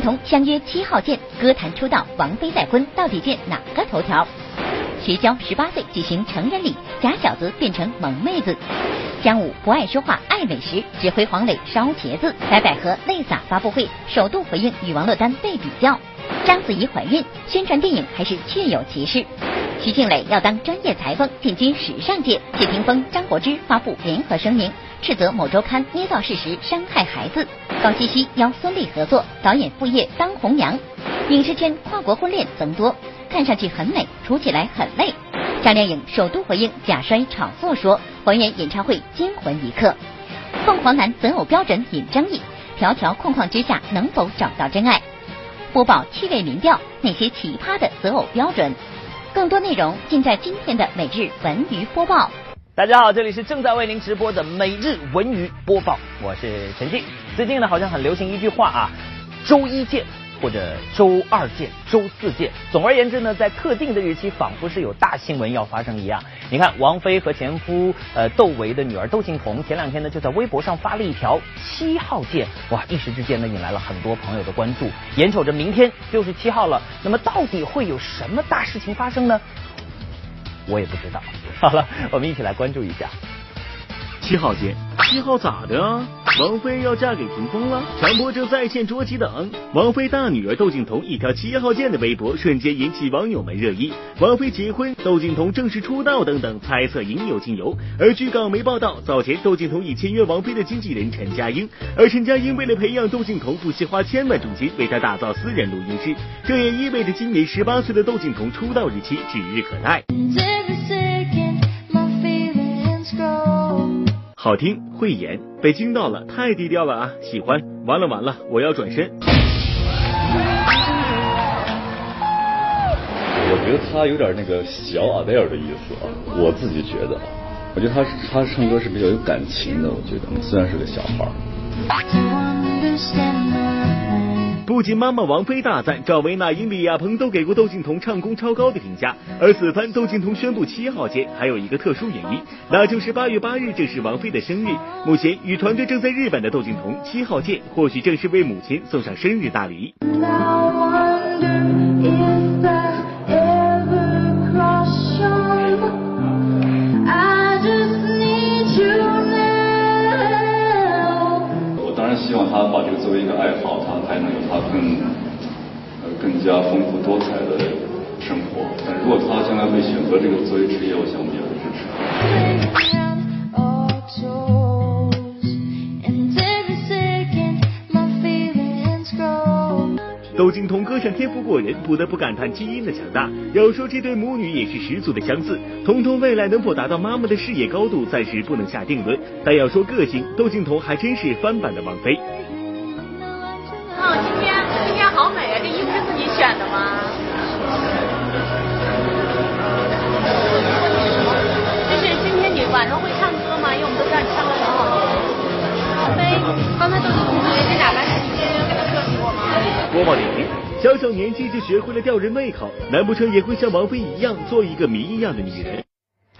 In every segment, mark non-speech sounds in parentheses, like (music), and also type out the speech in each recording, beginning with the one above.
同相约七号见，歌坛出道，王菲再婚，到底见哪个头条？徐娇十八岁举行成人礼，假小子变成萌妹子。姜武不爱说话，爱美食，指挥黄磊烧茄子。白百合泪洒发布会，首度回应与王珞丹被比较。章子怡怀孕，宣传电影还是确有其事。徐静蕾要当专业裁缝，进军时尚界。谢霆锋、张柏芝发布联合声明，斥责某周刊捏造事实，伤害孩子。高希希邀孙俪合作，导演副业当红娘。影视圈跨国婚恋增多，看上去很美，处起来很累。张靓颖首度回应假摔炒作说，还原演唱会惊魂一刻。凤凰男择偶标准引争议，条条框框之下能否找到真爱？播报趣味民调，那些奇葩的择偶标准。更多内容尽在今天的每日文娱播报。大家好，这里是正在为您直播的每日文娱播报，我是陈静。最近呢，好像很流行一句话啊，周一见。或者周二见，周四见。总而言之呢，在特定的日期，仿佛是有大新闻要发生一样。你看，王菲和前夫呃窦唯的女儿窦靖童，前两天呢就在微博上发了一条七号见，哇，一时之间呢引来了很多朋友的关注。眼瞅着明天就是七号了，那么到底会有什么大事情发生呢？我也不知道。好了，我们一起来关注一下。七号见，七号咋的啊？王菲要嫁给霆锋了？强迫症在线捉鸡等。王菲大女儿窦靖童一条七号见的微博，瞬间引起网友们热议。王菲结婚，窦靖童正式出道等等猜测应有尽有。而据港媒报道，早前窦靖童已签约王菲的经纪人陈佳英，而陈佳英为了培养窦靖童，不惜花千万重金为他打造私人录音室，这也意味着今年十八岁的窦靖童出道日期指日可待。好听会演，被惊到了，太低调了啊！喜欢，完了完了，我要转身。我觉得他有点那个小阿黛尔的意思啊，我自己觉得啊，我觉得他他唱歌是比较有感情的，我觉得虽然是个小孩。不仅妈妈王菲大赞，赵薇、那英、李亚鹏都给过窦靖童唱功超高的评价。而此番窦靖童宣布七号见，还有一个特殊原因，那就是八月八日正是王菲的生日。目前与团队正在日本的窦靖童七号见，或许正是为母亲送上生日大礼。我当然希望他把这个作为一个爱好。才能有他更呃更加丰富多彩的生活。但如果他将来会选择这个作为职业，我想我们也会支持。(laughs) 窦靖童歌唱天赋过人，不得不感叹基因的强大。要说这对母女也是十足的相似。童童未来能否达到妈妈的事业高度，暂时不能下定论。但要说个性，窦靖童还真是翻版的王菲。好美啊！这衣服是自己选的吗？就是今天你晚上会唱歌吗？因为我们都知道你唱歌很好听。飞，刚才都是同学，你打扮是你天天跟他客气过吗？播报点评：小小年纪就学会了吊人胃口，难不成也会像王菲一样做一个谜一样的女人？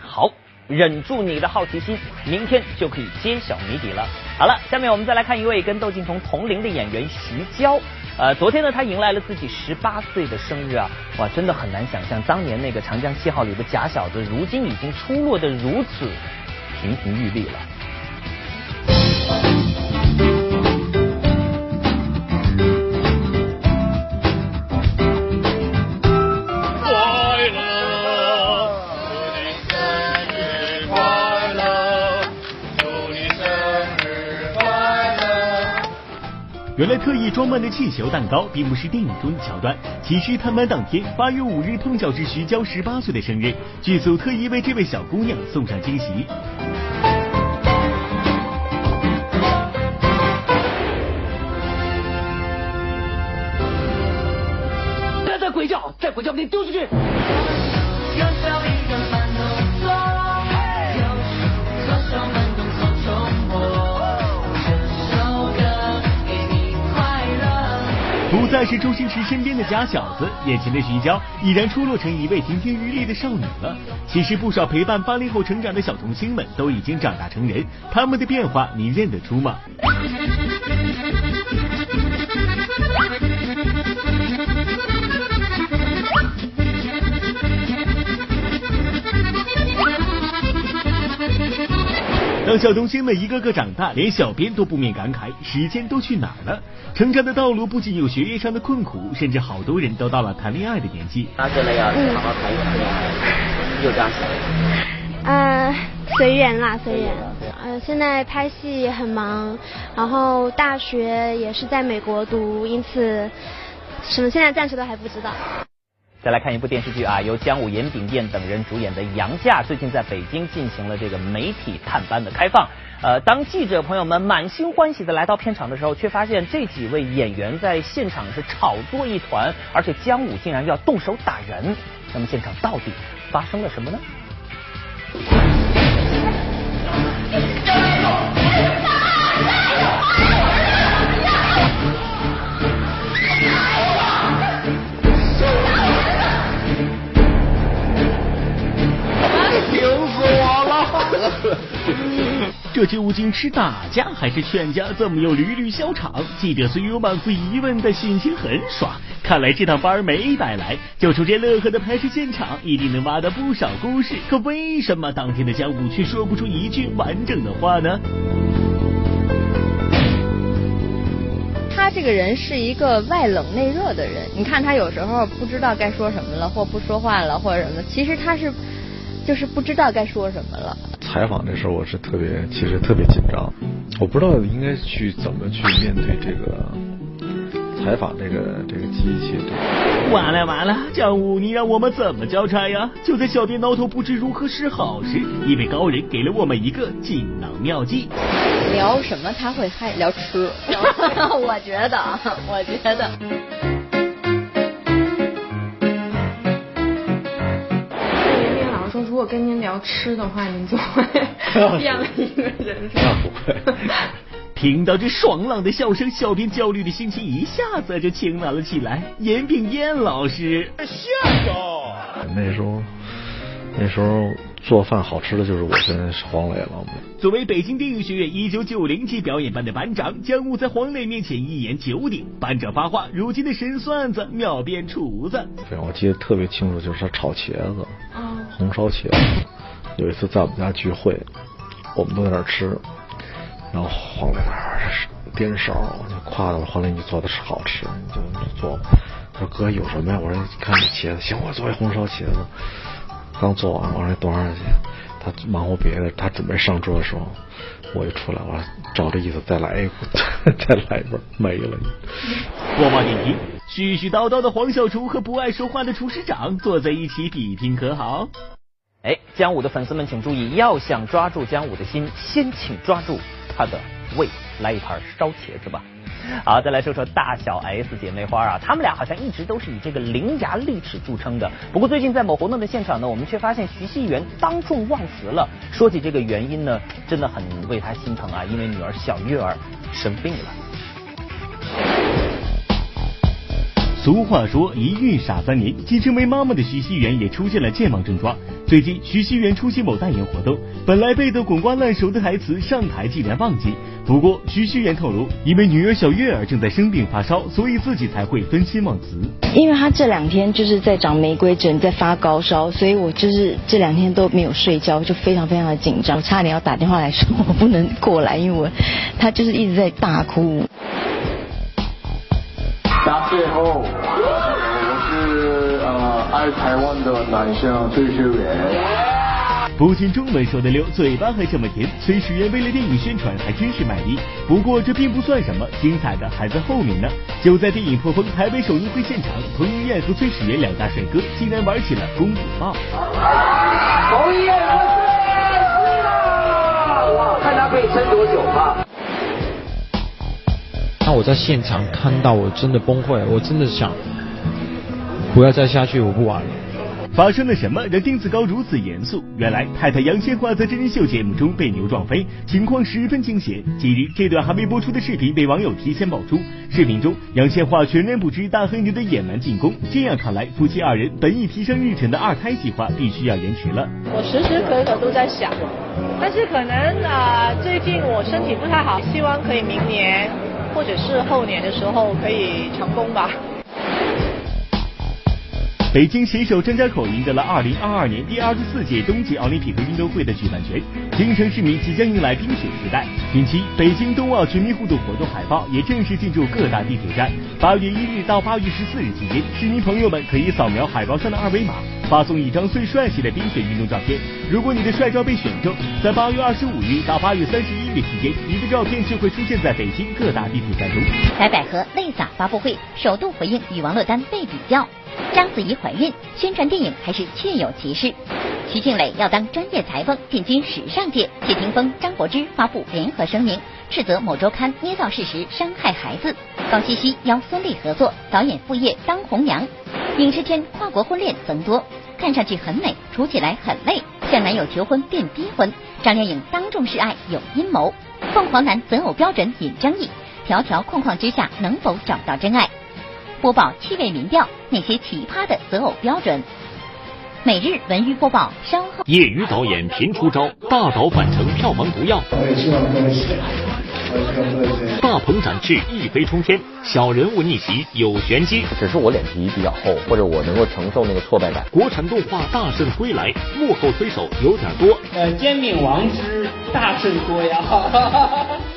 好，忍住你的好奇心，明天就可以揭晓谜底了。好了，下面我们再来看一位跟窦靖童同龄的演员徐娇。呃，昨天呢，他迎来了自己十八岁的生日啊！哇，真的很难想象当年那个《长江七号》里的假小子，如今已经出落的如此亭亭玉立了。原来特意装扮的气球蛋糕并不是电影中的桥段，其实探班当天八月五日碰巧是徐娇十八岁的生日，剧组特意为这位小姑娘送上惊喜。别再鬼叫，再鬼叫给你丢出去！再是周星驰身边的假小子，眼前的徐娇已然出落成一位亭亭玉立的少女了。其实不少陪伴八零后成长的小童星们都已经长大成人，他们的变化你认得出吗？当小童星们一个个长大，连小编都不免感慨：时间都去哪儿了？成长的道路不仅有学业上的困苦，甚至好多人都到了谈恋爱的年纪。他真的要好好谈一谈恋爱，就这样想。呃，随缘啦，随缘。呃，现在拍戏也很忙，然后大学也是在美国读，因此什么现在暂时都还不知道。再来看一部电视剧啊，由姜武、严炳彦等人主演的《杨嫁》，最近在北京进行了这个媒体探班的开放。呃，当记者朋友们满心欢喜的来到片场的时候，却发现这几位演员在现场是炒作一团，而且姜武竟然要动手打人。那么现场到底发生了什么呢？这究竟是打架还是劝架？怎么又屡屡笑场？记者虽有满腹疑问，但心情很爽。看来这趟班没白来。就出这乐呵的拍摄现场，一定能挖到不少故事。可为什么当天的姜武却说不出一句完整的话呢？他这个人是一个外冷内热的人。你看他有时候不知道该说什么了，或不说话了，或者什么。其实他是就是不知道该说什么了。采访的时候我是特别，其实特别紧张，我不知道应该去怎么去面对这个采访这个这个机器。完了完了，姜武，你让我们怎么交差呀？就在小编挠头不知如何是好时，一位高人给了我们一个锦囊妙计。聊什么他会嗨？聊吃。(laughs) (laughs) 我觉得，我觉得。果跟您聊吃的话，您就会变了一个人。那不会。听到这爽朗的笑声，小编焦虑的心情一下子就晴朗了起来。严炳燕老师，下手。那时候，那时候做饭好吃的就是我跟黄磊了。作为北京电影学院一九九零级表演班的班长，姜武在黄磊面前一言九鼎。班长发话，如今的神算子秒变厨子。对，我记得特别清楚，就是他炒茄子。红烧茄子，有一次在我们家聚会，我们都在那儿吃，然后黄磊那儿颠勺，就夸他：“黄磊，你做的是好吃，你就做。”他说：“哥有什么呀？”我说：“你看这茄子，行，我做一红烧茄子。”刚做完，我说：“多少钱？”他忙活别的，他准备上桌的时候，我就出来，我说：“照这意思再来一锅，(laughs) 再来一份，没了。”播报点评。絮絮叨叨的黄小厨和不爱说话的厨师长坐在一起比拼可好？哎，姜武的粉丝们请注意，要想抓住姜武的心，先请抓住他的胃，来一盘烧茄子吧。好，再来说说大小 S 姐妹花啊，她们俩好像一直都是以这个伶牙俐齿著称的。不过最近在某活动的现场呢，我们却发现徐熙媛当众忘词了。说起这个原因呢，真的很为她心疼啊，因为女儿小月儿生病了。俗话说一孕傻三年，即成为妈妈的徐熙媛也出现了健忘症状。最近徐熙媛出席某代言活动，本来背得滚瓜烂熟的台词，上台竟然忘记。不过徐熙媛透露，因为女儿小月儿正在生病发烧，所以自己才会分心忘词。因为她这两天就是在长玫瑰疹，在发高烧，所以我就是这两天都没有睡觉，就非常非常的紧张，我差点要打电话来说我不能过来，因为我她就是一直在大哭。最后，我是呃爱台湾的男生崔始源。不仅中文说得溜，嘴巴还这么甜，崔始源为了电影宣传还真是卖力。不过这并不算什么，精彩的还在后面呢。就在电影破风台北首映会现场，彭于晏和崔始源两大帅哥竟然玩起了公主抱。彭于晏喝醉了，哇，看他可以撑多久吧。那我在现场看到，我真的崩溃，我真的想不要再下去，我不玩了。发生了什么让丁子高如此严肃？原来太太杨千嬅在真人秀节目中被牛撞飞，情况十分惊险。近日，这段还没播出的视频被网友提前爆出。视频中，杨千嬅全然不知大黑牛的野蛮进攻。这样看来，夫妻二人本已提上日程的二胎计划必须要延迟了。我时时刻刻都在想，但是可能啊，最近我身体不太好，希望可以明年。或者是后年的时候可以成功吧。北京携手张家口赢得了二零二二年第二十四届冬季奥林匹克运动会的举办权，京城市民即将迎来冰雪时代。近期，北京冬奥全民互动活动海报也正式进驻各大地铁站。八月一日到八月十四日期间，市民朋友们可以扫描海报上的二维码，发送一张最帅气的冰雪运动照片。如果你的帅照被选中，在八月二十五日到八月三十一日期间，你的照片就会出现在北京各大地铁站中。白百合泪洒发布会，首度回应与王珞丹被比较。章子怡怀孕，宣传电影还是确有其事。徐静蕾要当专业裁缝，进军时尚界。谢霆锋、张柏芝发布联合声明，斥责某周刊捏造事实，伤害孩子。高希希邀孙俪合作，导演副业当红娘。影视圈跨国婚恋增多，看上去很美，处起来很累。向男友求婚变逼婚，张靓颖当众示爱有阴谋。凤凰男择偶标准引争议，条条框框之下能否找到真爱？播报趣味民调，那些奇葩的择偶标准。每日文娱播报，稍后。业余导演频出招，大导反成票房毒药。大鹏展翅，一飞冲天，小人物逆袭有玄机。只是我脸皮比较厚，或者我能够承受那个挫败感。国产动画大圣归来，幕后推手有点多。呃，煎饼王之大圣多呀！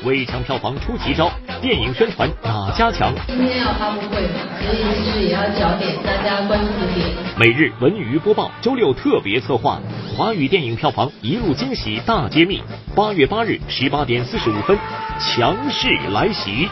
微强票房出奇招，电影宣传哪家强？今天要发布会嘛，所以其实也要找点大家关注的点。每日文娱播报，周六特别策划，华语电影票房一路惊喜大揭秘。八月八日十八点四十五分。强势来袭，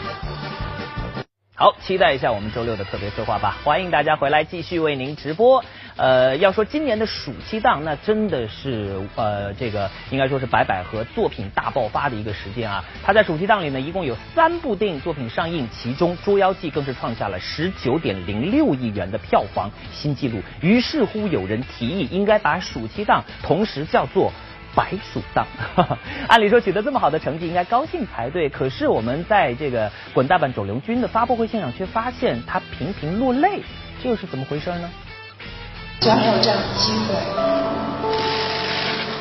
好，期待一下我们周六的特别策划吧！欢迎大家回来继续为您直播。呃，要说今年的暑期档，那真的是呃，这个应该说是白百合作品大爆发的一个时间啊！他在暑期档里呢，一共有三部电影作品上映，其中《捉妖记》更是创下了十九点零六亿元的票房新纪录。于是乎，有人提议应该把暑期档同时叫做。白鼠档，(laughs) 按理说取得这么好的成绩应该高兴才对，可是我们在这个滚大版肿瘤君的发布会现场却发现他频频落泪，这又是怎么回事呢？虽然没有这样的机会，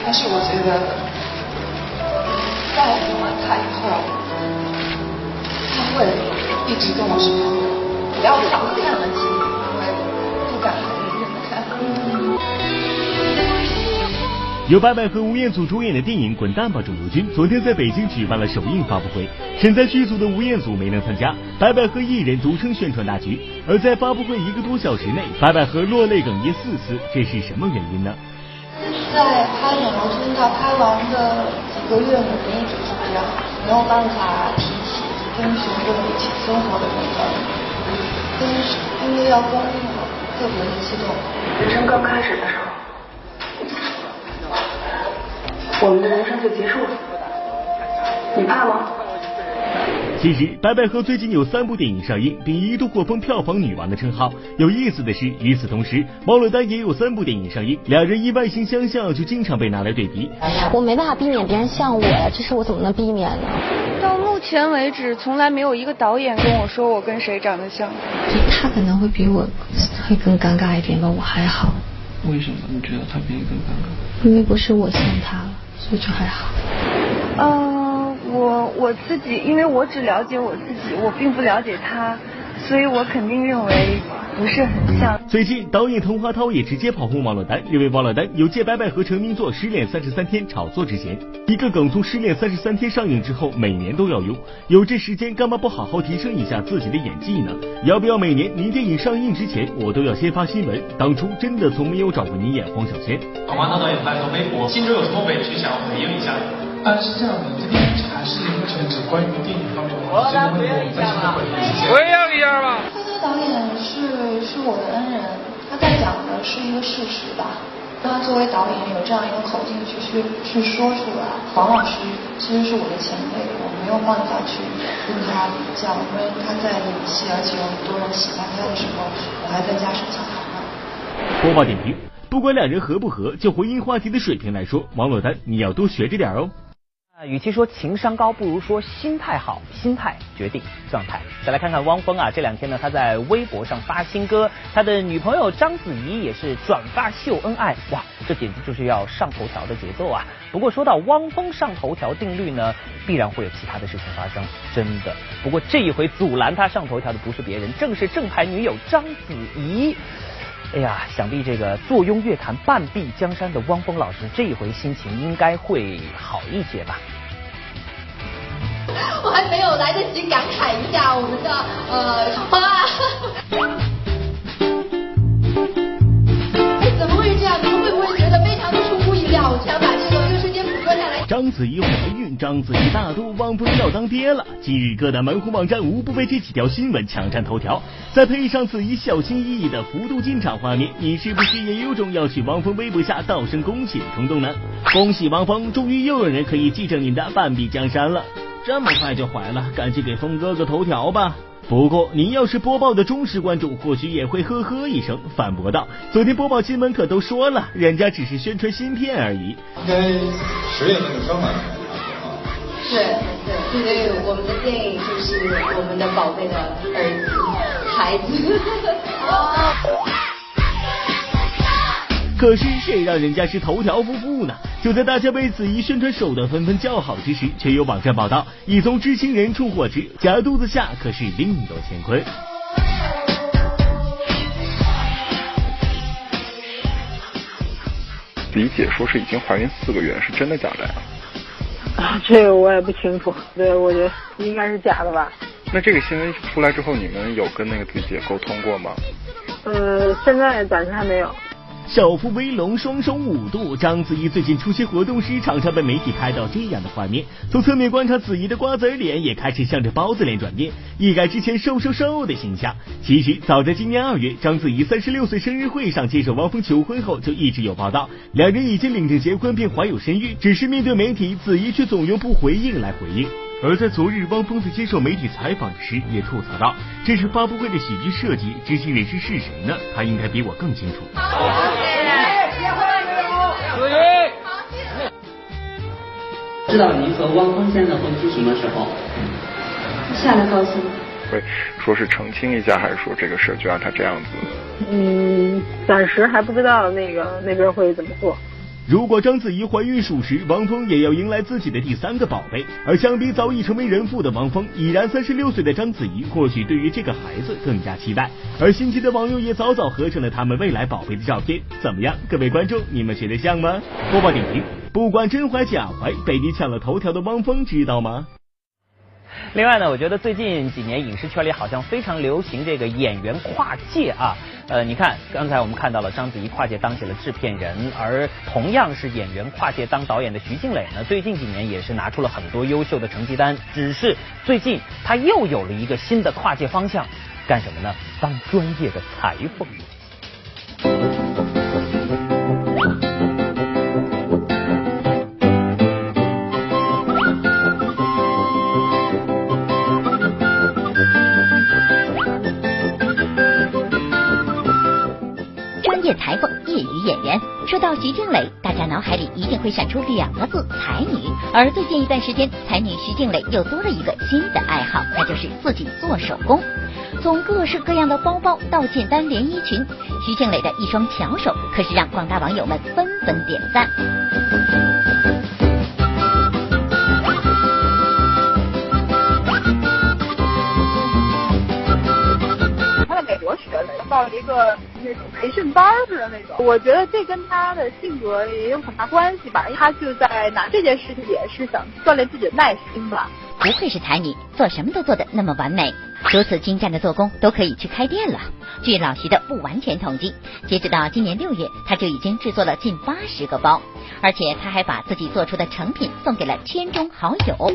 但是我觉得在我完他以后，他会一直跟我说，不要再看了，由白百合、吴彦祖主演的电影《滚蛋吧，肿瘤君》昨天在北京举办了首映发布会。身在剧组的吴彦祖没能参加，白百合一人独撑宣传大局。而在发布会一个多小时内，白百合落泪哽咽四次，这是什么原因呢？在拍《肿瘤君》到拍完的几个月里面，一直是这样，没有办法提起跟熊哥一起生活的那个，因为要公映了，特别的激动。人生刚开始的时候。我们的人生就结束了，你怕吗？其实，白百合最近有三部电影上映，并一度获封票房女王的称号。有意思的是，与此同时，王珞丹也有三部电影上映，两人因外形相像，就经常被拿来对比。我没办法避免别人像我呀，这是我怎么能避免呢？到目前为止，从来没有一个导演跟我说我跟谁长得像。他可能会比我会更尴尬一点吧，我还好。为什么你觉得他比你更尴尬？因为不是我像他。所以就还好。嗯，我我自己，因为我只了解我自己，我并不了解他，所以我肯定认为不是很像。最近，导演滕华涛也直接跑轰王珞丹，认为王珞丹有借白百合成名作《失恋三十三天》炒作之嫌。一个梗从《失恋三十三天》上映之后，每年都要用，有这时间干嘛不好好提升一下自己的演技呢？要不要每年您电影上映之前，我都要先发新闻？当初真的从没有找过您演黄小仙。滕华涛导演发条微博，心中有什么委屈想要回应一下？啊，是这样的，这个还是目前只关于电影方面的，我先回应一下吧。回应一下吧。导演是是我的恩人，他在讲的是一个事实吧。那作为导演有这样一个口径去去去说出来。黄老师其实是我的前辈，我没有办法去跟他比较，因为他在演戏，而且有很多人喜欢他的时候，我还在家生小孩呢。播报点评：不管两人合不合，就回应话题的水平来说，王珞丹你要多学着点哦。与其说情商高，不如说心态好，心态决定状态。再来看看汪峰啊，这两天呢，他在微博上发新歌，他的女朋友章子怡也是转发秀恩爱，哇，这简直就是要上头条的节奏啊！不过说到汪峰上头条定律呢，必然会有其他的事情发生，真的。不过这一回阻拦他上头条的不是别人，正是正牌女友章子怡。哎呀，想必这个坐拥乐坛半壁江山的汪峰老师，这一回心情应该会好一些吧？(laughs) 我还没有来得及感慨一下我们的呃花。(laughs) 哎，怎么会是这样？你们会不会觉得非常的出乎意料？我想把这个。章子怡怀孕，章子怡大肚，汪峰要当爹了。今日各大门户网站无不被这几条新闻抢占头条，再配上子怡小心翼翼的幅度进场画面，你是不是也有种要去汪峰微博下道声恭喜的冲动呢？恭喜汪峰，终于又有人可以继承您的半壁江山了。这么快就怀了，赶紧给峰哥个头条吧。不过，您要是播报的忠实观众，或许也会呵呵一声，反驳道：“昨天播报新闻可都说了，人家只是宣传芯片而已。”应该十月份就生完。是，对，所以我们的电影就是我们的宝贝的儿子、孩子。可是谁让人家是头条夫妇呢？就在大家为子怡宣传手段纷纷叫好之时，却有网站报道，已从知情人处获知，假肚子下可是另有乾坤。子怡姐说是已经怀孕四个月，是真的假的呀？啊，这个我也不清楚，对，我觉得应该是假的吧。那这个新闻出来之后，你们有跟那个子怡姐沟通过吗？呃，现在暂时还没有。少妇威龙双手捂肚，章子怡最近出席活动时，常常被媒体拍到这样的画面。从侧面观察，子怡的瓜子脸也开始向着包子脸转变，一改之前瘦瘦瘦的形象。其实早在今年二月，章子怡三十六岁生日会上接受汪峰求婚后，就一直有报道，两人已经领证结婚并怀有身孕。只是面对媒体，子怡却总用不回应来回应。而在昨日，汪峰在接受媒体采访时也吐槽道：“这是发布会的喜剧设计，知情人士是谁呢？他应该比我更清楚。”知道您和汪峰先生婚期什么时候？下来告诉你。会说是澄清一下，还是说这个事就让他这样子？嗯，暂时还不知道那个那边会怎么做。如果章子怡怀孕属实，汪峰也要迎来自己的第三个宝贝。而相比早已成为人父的汪峰，已然三十六岁的章子怡，或许对于这个孩子更加期待。而新奇的网友也早早合成了他们未来宝贝的照片。怎么样，各位观众，你们觉得像吗？播报点评：不管真怀假怀，被你抢了头条的汪峰知道吗？(laughs) 另外呢，我觉得最近几年影视圈里好像非常流行这个演员跨界啊。呃，你看，刚才我们看到了章子怡跨界当起了制片人，而同样是演员跨界当导演的徐静蕾呢，最近几年也是拿出了很多优秀的成绩单。只是最近她又有了一个新的跨界方向，干什么呢？当专业的裁缝。演员，说到徐静蕾，大家脑海里一定会闪出两个字：才女。而最近一段时间，才女徐静蕾又多了一个新的爱好，那就是自己做手工。从各式各样的包包到简单连衣裙，徐静蕾的一双巧手可是让广大网友们纷纷点赞。一个那种培训班似的那种。我觉得这跟他的性格也有很大关系吧，他就在拿这件事情也是想锻炼自己的耐心吧。不愧是才女，做什么都做得那么完美，如此精湛的做工都可以去开店了。据老徐的不完全统计，截止到今年六月，他就已经制作了近八十个包，而且他还把自己做出的成品送给了圈中好友。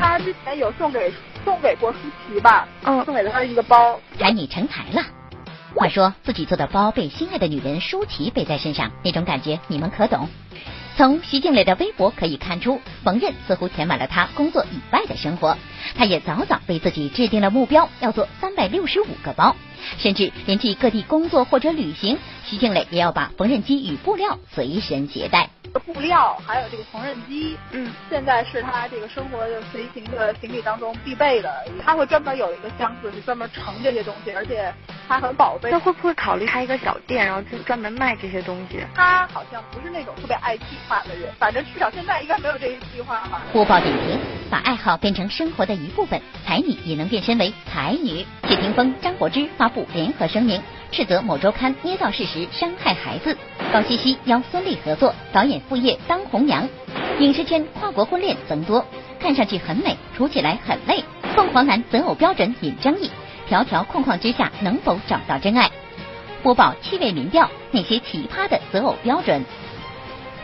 他之前有送给送给过舒淇吧，嗯，送给了他一个包。才女成才了。话说自己做的包被心爱的女人舒淇背在身上，那种感觉你们可懂？从徐静蕾的微博可以看出，缝纫似乎填满了她工作以外的生活。她也早早为自己制定了目标，要做三百六十五个包，甚至连去各地工作或者旅行，徐静蕾也要把缝纫机与布料随身携带。布料还有这个缝纫机，嗯，现在是他这个生活的随行的行李当中必备的。他会专门有一个箱子是专门盛这些东西，而且他很宝贝。那会不会考虑开一个小店，然后就专门卖这些东西？他好像不是那种特别爱计划的人，反正至少现在应该没有这一计划吧。播报点评：把爱好变成生活的一部分，才女也能变身为才女。谢霆锋、张柏芝发布联合声明，斥责某周刊捏造事实，伤害孩子。高希希邀孙俪合作，导演副业当红娘。影视圈跨国婚恋增多，看上去很美，处起来很累。凤凰男择偶标准引争议，条条框框之下能否找到真爱？播报趣味民调，那些奇葩的择偶标准。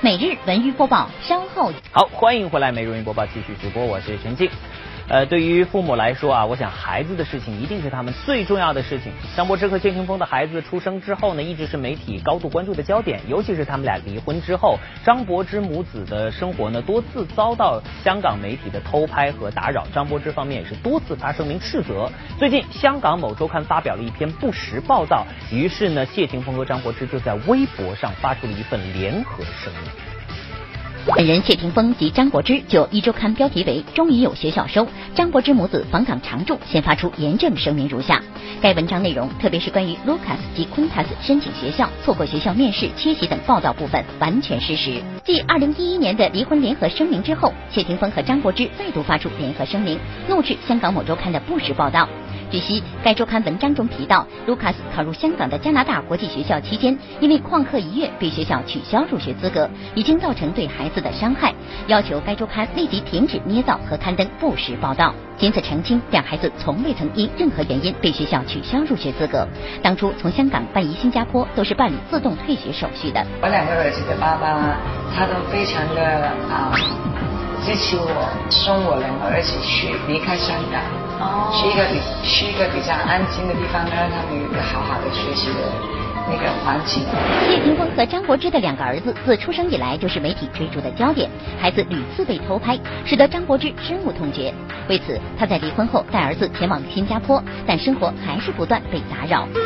每日文娱播报，稍后好，欢迎回来，每日文娱播报继续直播，我是陈静。呃，对于父母来说啊，我想孩子的事情一定是他们最重要的事情。张柏芝和谢霆锋的孩子出生之后呢，一直是媒体高度关注的焦点。尤其是他们俩离婚之后，张柏芝母子的生活呢，多次遭到香港媒体的偷拍和打扰。张柏芝方面也是多次发声明斥责。最近，香港某周刊发表了一篇不实报道，于是呢，谢霆锋和张柏芝就在微博上发出了一份联合声明。本人谢霆锋及张柏芝就一周刊标题为“终于有学校收，张柏芝母子访港常驻”先发出严正声明如下。该文章内容，特别是关于 Lucas 及 Quintas 申请学校、错过学校面试、缺席等报道部分，完全失实。继二零一一年的离婚联合声明之后，谢霆锋和张柏芝再度发出联合声明，怒斥香港某周刊的不实报道。据悉，该周刊文章中提到，卢卡斯考入香港的加拿大国际学校期间，因为旷课一月被学校取消入学资格，已经造成对孩子的伤害，要求该周刊立即停止捏造和刊登不实报道。仅此澄清，两孩子从未曾因任何原因被学校取消入学资格。当初从香港办移新加坡都是办理自动退学手续的。我两个儿子的爸爸，他都非常的啊支持我，送我两个儿子去离开香港。去一个比去一个比较安静的地方，让他们有一个好好的学习的那个环境。谢霆锋和张柏芝的两个儿子自出生以来就是媒体追逐的焦点，孩子屡次被偷拍，使得张柏芝深恶痛绝。为此，他在离婚后带儿子前往新加坡，但生活还是不断被打扰。在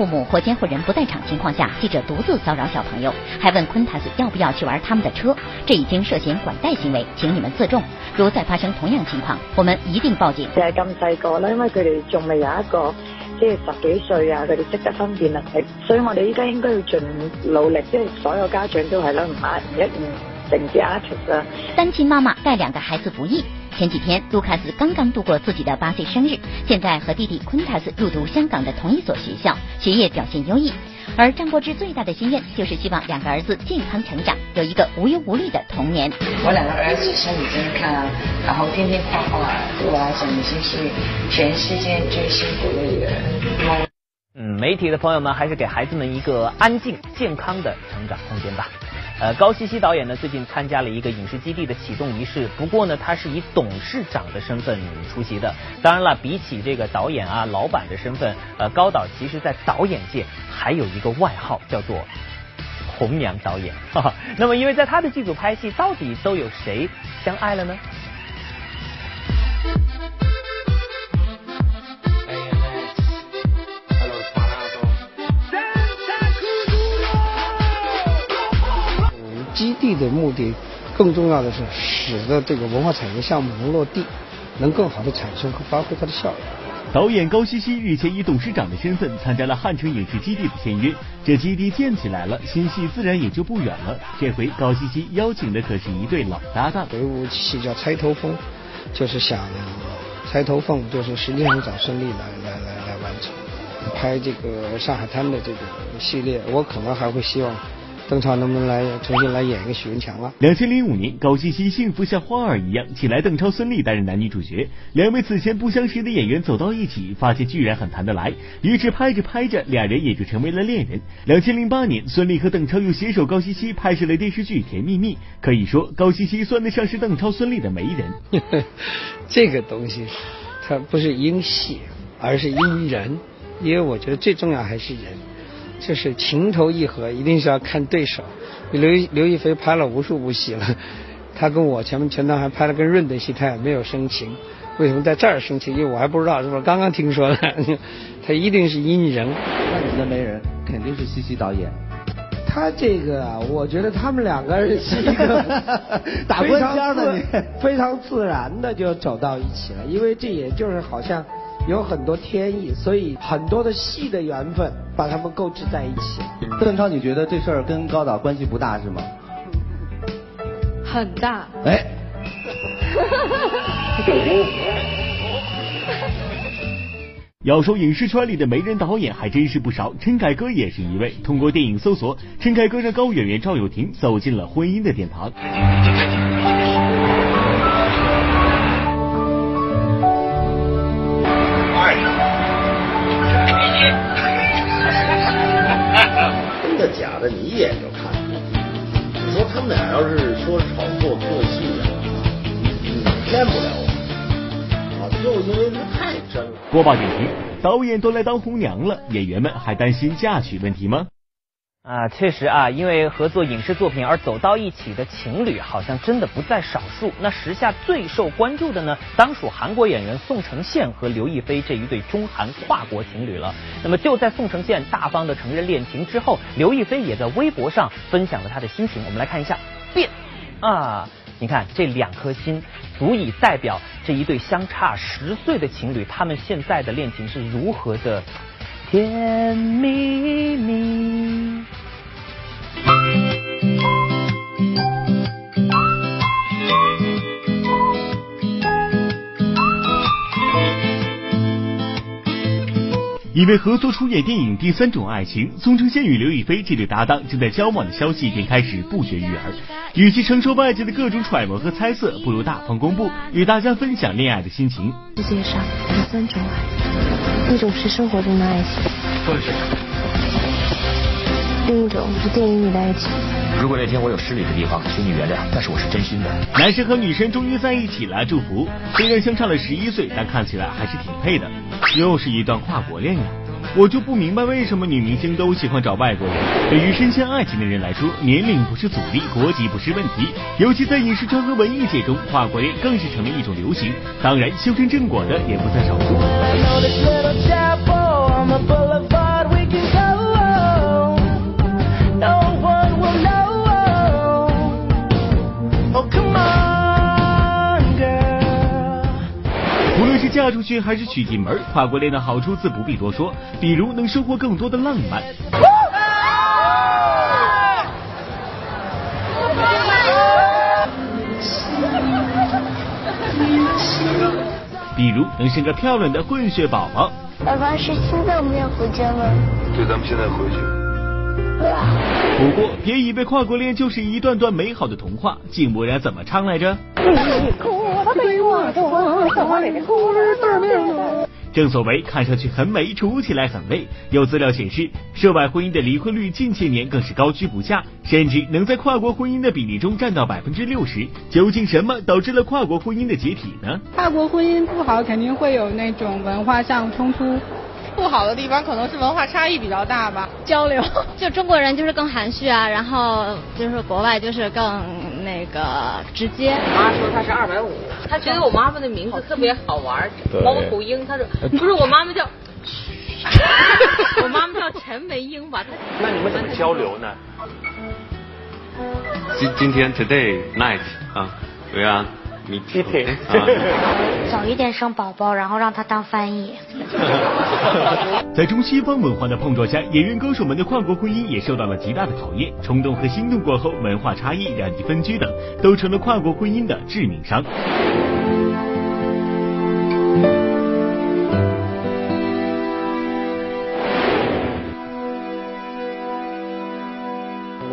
父母或监护人不在场情况下，记者独自骚扰小朋友，还问昆塔斯要不要去玩他们的车，这已经涉嫌拐带行为，请你们自重。如再发生同样情况，我们一定报警。就係咁細個啦，因為佢哋仲未有一個即係十幾歲啊，佢哋識得分辨能力，所以我哋依家應該要盡努力，即係所有家長都係啦，唔係唔一定成隻 artist 啊。单亲妈妈带两个孩子不易。前几天，卢卡斯刚刚度过自己的八岁生日，现在和弟弟昆塔斯入读香港的同一所学校，学业表现优异。而张柏芝最大的心愿就是希望两个儿子健康成长，有一个无忧无虑的童年。我两个儿子身体健康，然后天天画画，对我来讲已经是全世界最幸福的人。嗯，媒体的朋友们还是给孩子们一个安静健康的成长空间吧。呃，高希希导演呢最近参加了一个影视基地的启动仪式，不过呢，他是以董事长的身份出席的。当然了，比起这个导演啊、老板的身份，呃，高导其实在导演界还有一个外号叫做“红娘导演”。哈哈。那么，因为在他的剧组拍戏，到底都有谁相爱了呢？的目的，更重要的是使得这个文化产业项目能落地，能更好的产生和发挥它的效益。导演高希希日前以董事长的身份参加了汉城影视基地的签约，这基地建起来了，新戏自然也就不远了。这回高希希邀请的可是一对老搭档，有一部戏叫《钗头风》，就是想《钗头凤》，就是实际上找孙俪来来来来完成拍这个上海滩的这个系列，我可能还会希望。邓超能不能来重新来演一个许文强了？两千零五年，高希希幸福像花儿一样，请来邓超、孙俪担任男女主角。两位此前不相识的演员走到一起，发现居然很谈得来，于是拍着拍着，俩人也就成为了恋人。两千零八年，孙俪和邓超又携手高希希拍摄了电视剧《甜蜜蜜》，可以说高希希算得上是邓超、孙俪的媒人。(laughs) 这个东西，它不是因戏，而是因人，因为我觉得最重要还是人。就是情投意合，一定是要看对手。刘刘亦菲拍了无数部戏了，她跟我前面前段还拍了跟润的戏，她也没有生情。为什么在这儿生情？因为我还不知道，是不是刚刚听说的？(laughs) 他一定是因人。那你的媒人肯定是西西导演，他这个，我觉得他们两个人是一个 (laughs) 打官腔的，非常自然的就走到一起了，因为这也就是好像有很多天意，所以很多的戏的缘分把他们购置在一起。邓超，你觉得这事儿跟高导关系不大是吗？很大。哎。(laughs) 要说影视圈里的媒人导演还真是不少，陈凯歌也是一位。通过电影搜索，陈凯歌让高圆圆、赵又廷走进了婚姻的殿堂。假的？你一眼就看。你说他们俩要是说炒作做戏呀，你骗不了我啊！就因为他太真了。播报点评：导演都来当红娘了，演员们还担心嫁娶问题吗？啊，确实啊，因为合作影视作品而走到一起的情侣，好像真的不在少数。那时下最受关注的呢，当属韩国演员宋承宪和刘亦菲这一对中韩跨国情侣了。那么就在宋承宪大方的承认恋情之后，刘亦菲也在微博上分享了她的心情。我们来看一下，变啊，你看这两颗心，足以代表这一对相差十岁的情侣，他们现在的恋情是如何的。甜蜜蜜。因为合作出演电影《第三种爱情》，宋承宪与刘亦菲这对搭档正在交往的消息便开始不绝于耳。与其承受外界的各种揣摩和猜测，不如大方公布，与大家分享恋爱的心情。世界上有三种爱，一种是生活中的爱情，另一种是电影里的爱情。如果那天我有失礼的地方，请你原谅，但是我是真心的。男神和女神终于在一起了，祝福！虽然相差了十一岁，但看起来还是挺配的。又是一段跨国恋呀！我就不明白为什么女明星都喜欢找外国人。对于深陷爱情的人来说，年龄不是阻力，国籍不是问题。尤其在影视圈和文艺界中，跨国恋更是成了一种流行。当然，修成正果的也不在少数。出去还是娶进门，跨国恋的好处自不必多说，比如能收获更多的浪漫，比如能生个漂亮的混血宝宝。爸爸是现在我们要回家吗？对，咱们现在回去。不过，别以为跨国恋就是一段段美好的童话。静默然怎么唱来着？正所谓，看上去很美，处起来很累。有资料显示，涉外婚姻的离婚率近些年更是高居不下，甚至能在跨国婚姻的比例中占到百分之六十。究竟什么导致了跨国婚姻的解体呢？跨国婚姻不好，肯定会有那种文化上冲突。不好的地方可能是文化差异比较大吧，交流。(laughs) 就中国人就是更含蓄啊，然后就是国外就是更那个直接。我妈说她是二百五，她觉得我妈妈的名字特别好玩，猫头鹰。她说不是我妈妈叫，(laughs) 我妈妈叫陈梅英吧？那你们怎么交流呢？今今天 today night 啊，对啊。你批评，(laughs) 早一点生宝宝，然后让他当翻译。(laughs) 在中西方文化的碰撞下，演员歌手们的跨国婚姻也受到了极大的考验。冲动和心动过后，文化差异、两地分居等，都成了跨国婚姻的致命伤。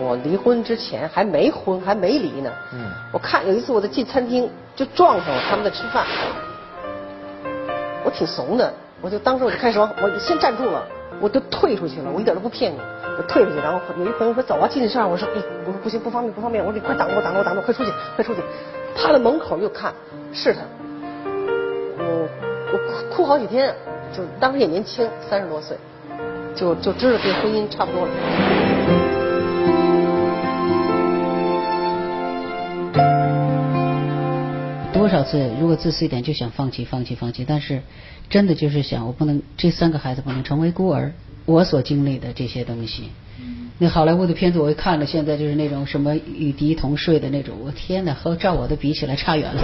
我离婚之前还没婚，还没离呢。嗯，我看有一次我在进餐厅，就撞上了他们在吃饭，我挺怂的，我就当时我就开始，我先站住了，我就退出去了，我一点都不骗你，我退出去，然后有一朋友说走啊，进去上，我说哎，我说不行，不方便，不方便，我说你快挡我，挡我，挡我，快出去，快出去，趴在门口又看，是他，我我哭好几天，就当时也年轻，三十多岁，就就知道这婚姻差不多了。多少次，如果自私一点，就想放弃，放弃，放弃。但是，真的就是想，我不能这三个孩子不能成为孤儿。我所经历的这些东西，那好莱坞的片子我一看了，现在就是那种什么与敌同睡的那种，我天哪，和照我的比起来差远了。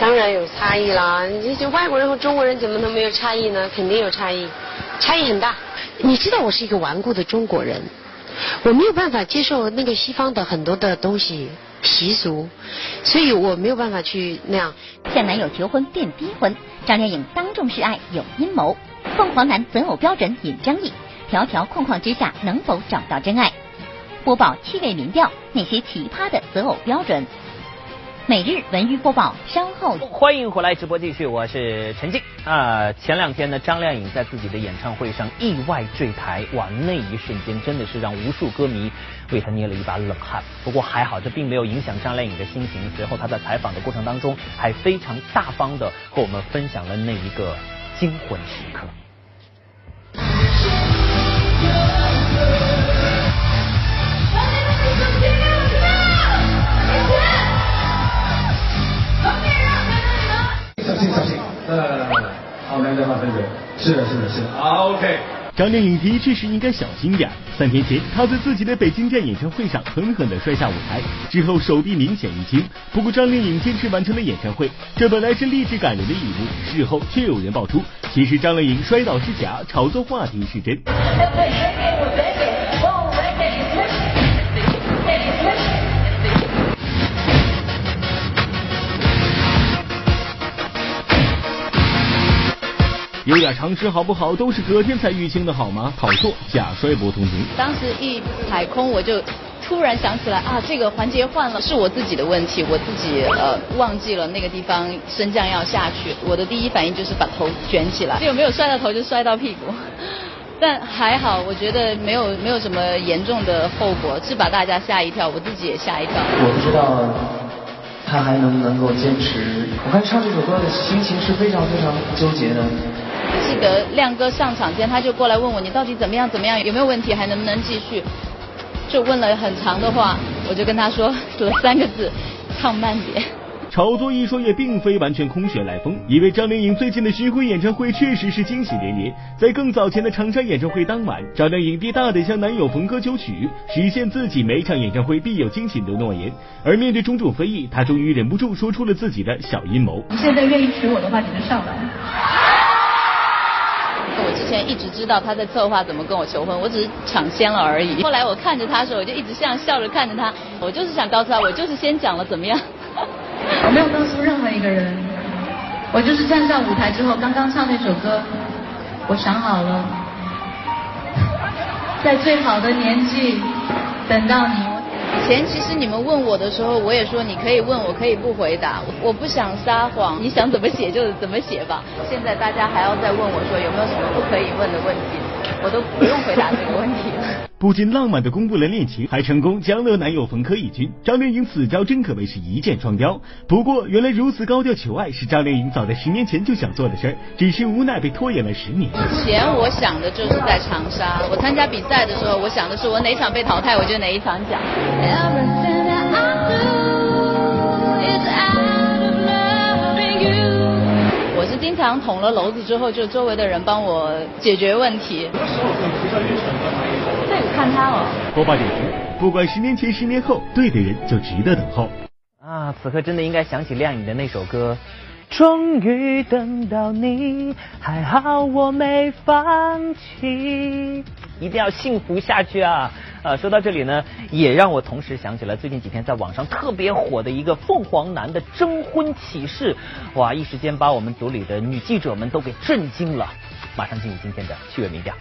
当然有差异啦，这些外国人和中国人怎么能没有差异呢？肯定有差异，差异很大。你知道我是一个顽固的中国人，我没有办法接受那个西方的很多的东西。习俗，所以我没有办法去那样向男友求婚变逼婚。张靓颖当众示爱有阴谋，凤凰男择偶标准引争议，条条框框之下能否找到真爱？播报趣味民调，那些奇葩的择偶标准。每日文娱播报，稍后欢迎回来直播继续，我是陈静啊。前两天呢，张靓颖在自己的演唱会上意外坠台，哇，那一瞬间真的是让无数歌迷为她捏了一把冷汗。不过还好，这并没有影响张靓颖的心情。随后她在采访的过程当中，还非常大方的和我们分享了那一个惊魂时刻。好，男的话分嘴，是的，是的，是的，OK。张靓颖的确是应该小心点。三天前，她在自己的北京站演唱会上狠狠的摔下舞台，之后手臂明显淤青。不过张靓颖坚持完成了演唱会，这本来是励志感人的一幕，事后却有人爆出，其实张靓颖摔倒是假，炒作话题是真。有点常识好不好？都是隔天才淤青的好吗？考作假摔脖通情。当时一踩空，我就突然想起来啊，这个环节换了，是我自己的问题，我自己呃忘记了那个地方升降要下去。我的第一反应就是把头卷起来，结果没有摔到头，就摔到屁股。(laughs) 但还好，我觉得没有没有什么严重的后果，是把大家吓一跳，我自己也吓一跳。我不知道他还能不能够坚持。我看唱这首歌的心情是非常非常纠结的。记得亮哥上场前，他就过来问我，你到底怎么样？怎么样？有没有问题？还能不能继续？就问了很长的话，我就跟他说 (laughs) 说三个字：唱慢点。炒作一说也并非完全空穴来风，因为张靓颖最近的巡回演唱会确实是惊喜连连。在更早前的长沙演唱会当晚，张靓颖便大胆向男友冯哥求娶，实现自己每场演唱会必有惊喜的诺言。而面对种种非议，她终于忍不住说出了自己的小阴谋。你现在愿意娶我的话，你就上来。一直知道他在策划怎么跟我求婚，我只是抢先了而已。后来我看着他的时候，我就一直像笑着看着他，我就是想告诉他，我就是先讲了怎么样。我没有告诉任何一个人，我就是站上舞台之后，刚刚唱那首歌，我想好了，在最好的年纪等到你。前其实你们问我的时候，我也说你可以问我，可以不回答，我不想撒谎，你想怎么写就怎么写吧。现在大家还要再问我说有没有什么不可以问的问题，我都不用回答这个问题了。不仅浪漫的公布了恋情，还成功将乐男友冯轲一军。张靓颖此招真可谓是一箭双雕。不过，原来如此高调求爱是张靓颖早在十年前就想做的事儿，只是无奈被拖延了十年。以前我想的就是在长沙，我参加比赛的时候，我想的是我哪场被淘汰，我就哪一场讲。经常捅了娄子之后，就周围的人帮我解决问题。这个看他了。播报点评：不管十年前、十年后，对的人就值得等候。啊，此刻真的应该想起亮颖的那首歌。终于等到你，还好我没放弃，一定要幸福下去啊！啊，说到这里呢，也让我同时想起了最近几天在网上特别火的一个凤凰男的征婚启事，哇，一时间把我们组里的女记者们都给震惊了。马上进入今天的趣味名调。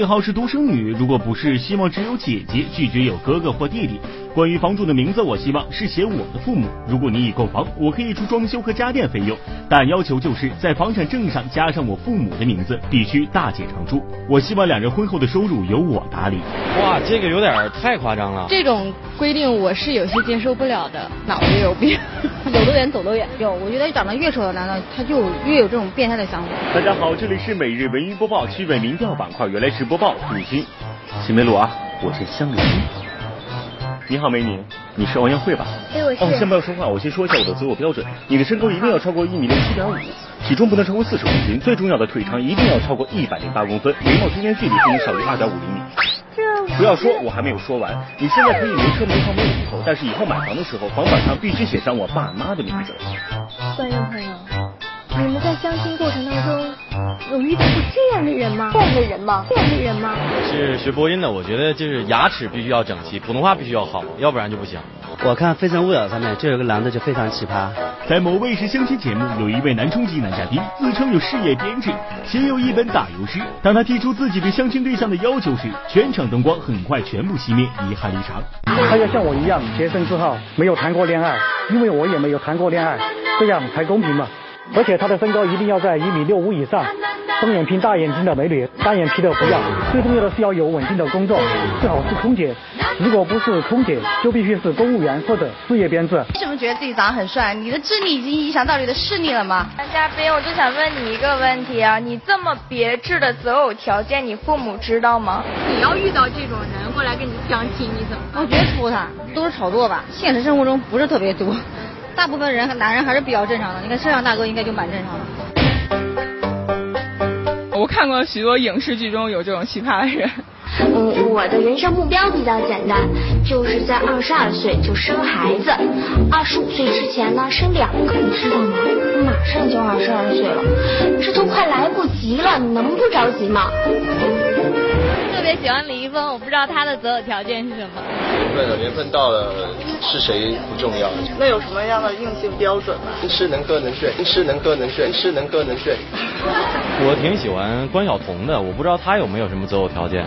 最好是独生女，如果不是，希望只有姐姐，拒绝有哥哥或弟弟。关于房主的名字，我希望是写我的父母。如果你已购房，我可以出装修和家电费用，但要求就是在房产证上加上我父母的名字，必须大姐常住。我希望两人婚后的收入由我打理。哇，这个有点太夸张了。这种规定我是有些接受不了的，脑子有病。(laughs) 有多远走多远，有，我觉得长得越丑的男的，他就越有这种变态的想法。大家好，这里是每日文娱播报趣味民调板块，原来是播报主心新梅鲁啊，我是香菱。你好，美女，你是王艳慧吧？对，我是。哦，先不要说话，我先说一下我的择偶标准。你的身高一定要超过一米六七点五，体重不能超过四十公斤，最重要的腿长一定要超过一百零八公分，眉毛之间距离不能少于二点五厘米。这不要说，我还没有说完。你现在可以没车没房没有户口，但是以后买房的时候，房本上必须写上我爸妈的名字。观众朋友，你们在相亲过程当中有遇到过这样的人吗？这样的人吗？这样的人吗？是学播音的，我觉得就是牙齿必须要整齐，普通话必须要好，要不然就不行。我看《非诚勿扰》上面就有个男的就非常奇葩，在某卫视相亲节目，有一位男冲级男嘉宾自称有事业编制，写有一本打油诗。当他提出自己对相亲对象的要求时，全场灯光很快全部熄灭，遗憾离场。他要像我一样洁身自好，没有谈过恋爱，因为我也没有谈过恋爱，这样才公平嘛。而且他的身高一定要在一米六五以上，双眼皮大眼睛的美女，单眼皮的不要。最重要的是要有稳定的工作，最好是空姐。如果不是空姐，就必须是公务员或者事业编制。为什么觉得自己长得很帅？你的智力已经影响到你的视力了吗？男嘉宾，我就想问你一个问题啊，你这么别致的择偶条件，你父母知道吗？你要遇到这种人过来跟你相亲，你怎么？我觉得图他都是炒作吧，现实生活中不是特别多。大部分人男人还是比较正常的，你看摄像大哥应该就蛮正常的。我看过许多影视剧中有这种奇葩的人。嗯，我的人生目标比较简单，就是在二十二岁就生孩子，二十五岁之前呢生两个，你知道吗？马上就二十二岁了，这都快来不及了，你能不着急吗？特别喜欢李易峰，我不知道他的择偶条件是什么。缘分了，年份到了，是谁不重要。那有什么样的硬性标准呢？吃能喝能睡，吃能喝能睡，吃能喝能睡。(laughs) 我挺喜欢关晓彤的，我不知道她有没有什么择偶条件。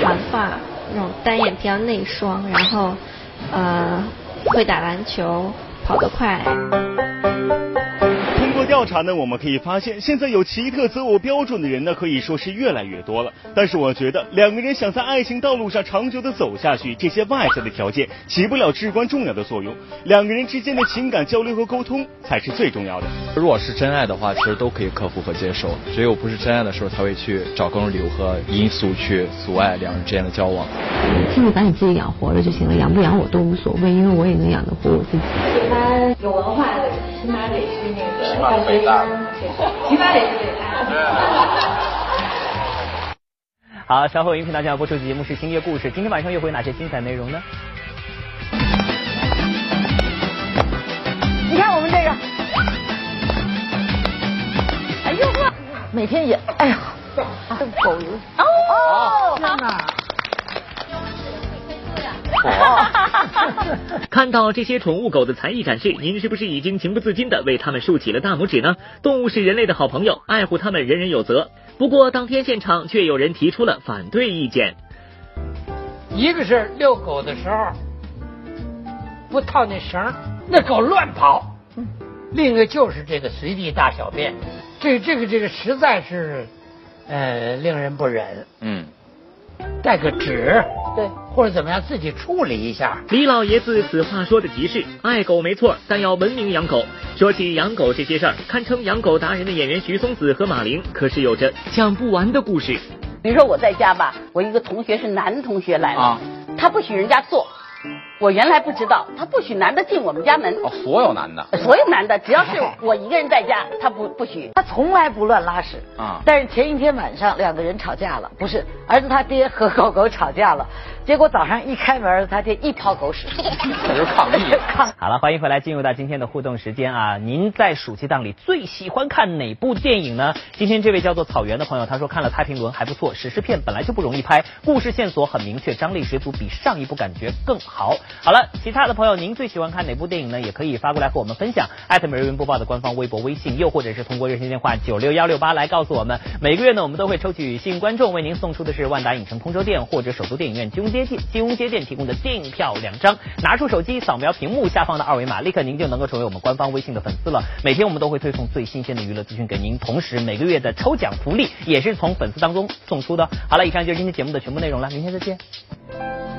短发，那种单眼皮内双，然后呃会打篮球，跑得快。调查呢，我们可以发现，现在有奇特择偶标准的人呢，可以说是越来越多了。但是我觉得，两个人想在爱情道路上长久的走下去，这些外在的条件起不了至关重要的作用。两个人之间的情感交流和沟通才是最重要的。如果是真爱的话，其实都可以克服和接受。只有不是真爱的时候，才会去找各种理由和因素去阻碍两人之间的交往。其实把你自己养活了就行了，养不养我都无所谓，因为我也能养得活我自己。喜欢有文化的，起码得是那个。起码北大，起码得是北大。好，稍后音频大家要播出的节目是《星夜故事》，今天晚上又会有哪些精彩内容呢？你看我们这个，哎呦呵，每天也，哎呀，这狗油哦，天哪！(laughs) 看到这些宠物狗的才艺展示，您是不是已经情不自禁的为它们竖起了大拇指呢？动物是人类的好朋友，爱护它们人人有责。不过当天现场却有人提出了反对意见。一个是遛狗的时候不套那绳，那狗乱跑；另一个就是这个随地大小便，这这个这个实在是呃令人不忍。嗯。带个纸，对，或者怎么样，自己处理一下。李老爷子此话说的极是，爱狗没错，但要文明养狗。说起养狗这些事儿，堪称养狗达人的演员徐松子和马玲，可是有着讲不完的故事。比如说我在家吧，我一个同学是男同学来了，啊、他不许人家坐。我原来不知道，他不许男的进我们家门。哦，所有男的。所有男的，只要是我一个人在家，他不不许。他从来不乱拉屎啊，但是前一天晚上两个人吵架了，不是儿子他爹和狗狗吵架了，结果早上一开门，他爹一泡狗屎，这 (laughs) 就是抗议。(laughs) 好了，欢迎回来，进入到今天的互动时间啊！您在暑期档里最喜欢看哪部电影呢？今天这位叫做草原的朋友，他说看了《太平轮》还不错，史诗片本来就不容易拍，故事线索很明确，张力十足，比上一部感觉更好。好了，其他的朋友，您最喜欢看哪部电影呢？也可以发过来和我们分享，艾特每日云播报的官方微博、微信，又或者是通过热线电话九六幺六八来告诉我们。每个月呢，我们都会抽取幸运观众，为您送出的是万达影城通州店或者首都电影院金融街店金融街店提供的电影票两张。拿出手机扫描屏幕下方的二维码，立刻您就能够成为我们官方微信的粉丝了。每天我们都会推送最新鲜的娱乐资讯给您，同时每个月的抽奖福利也是从粉丝当中送出的。好了，以上就是今天节目的全部内容了，明天再见。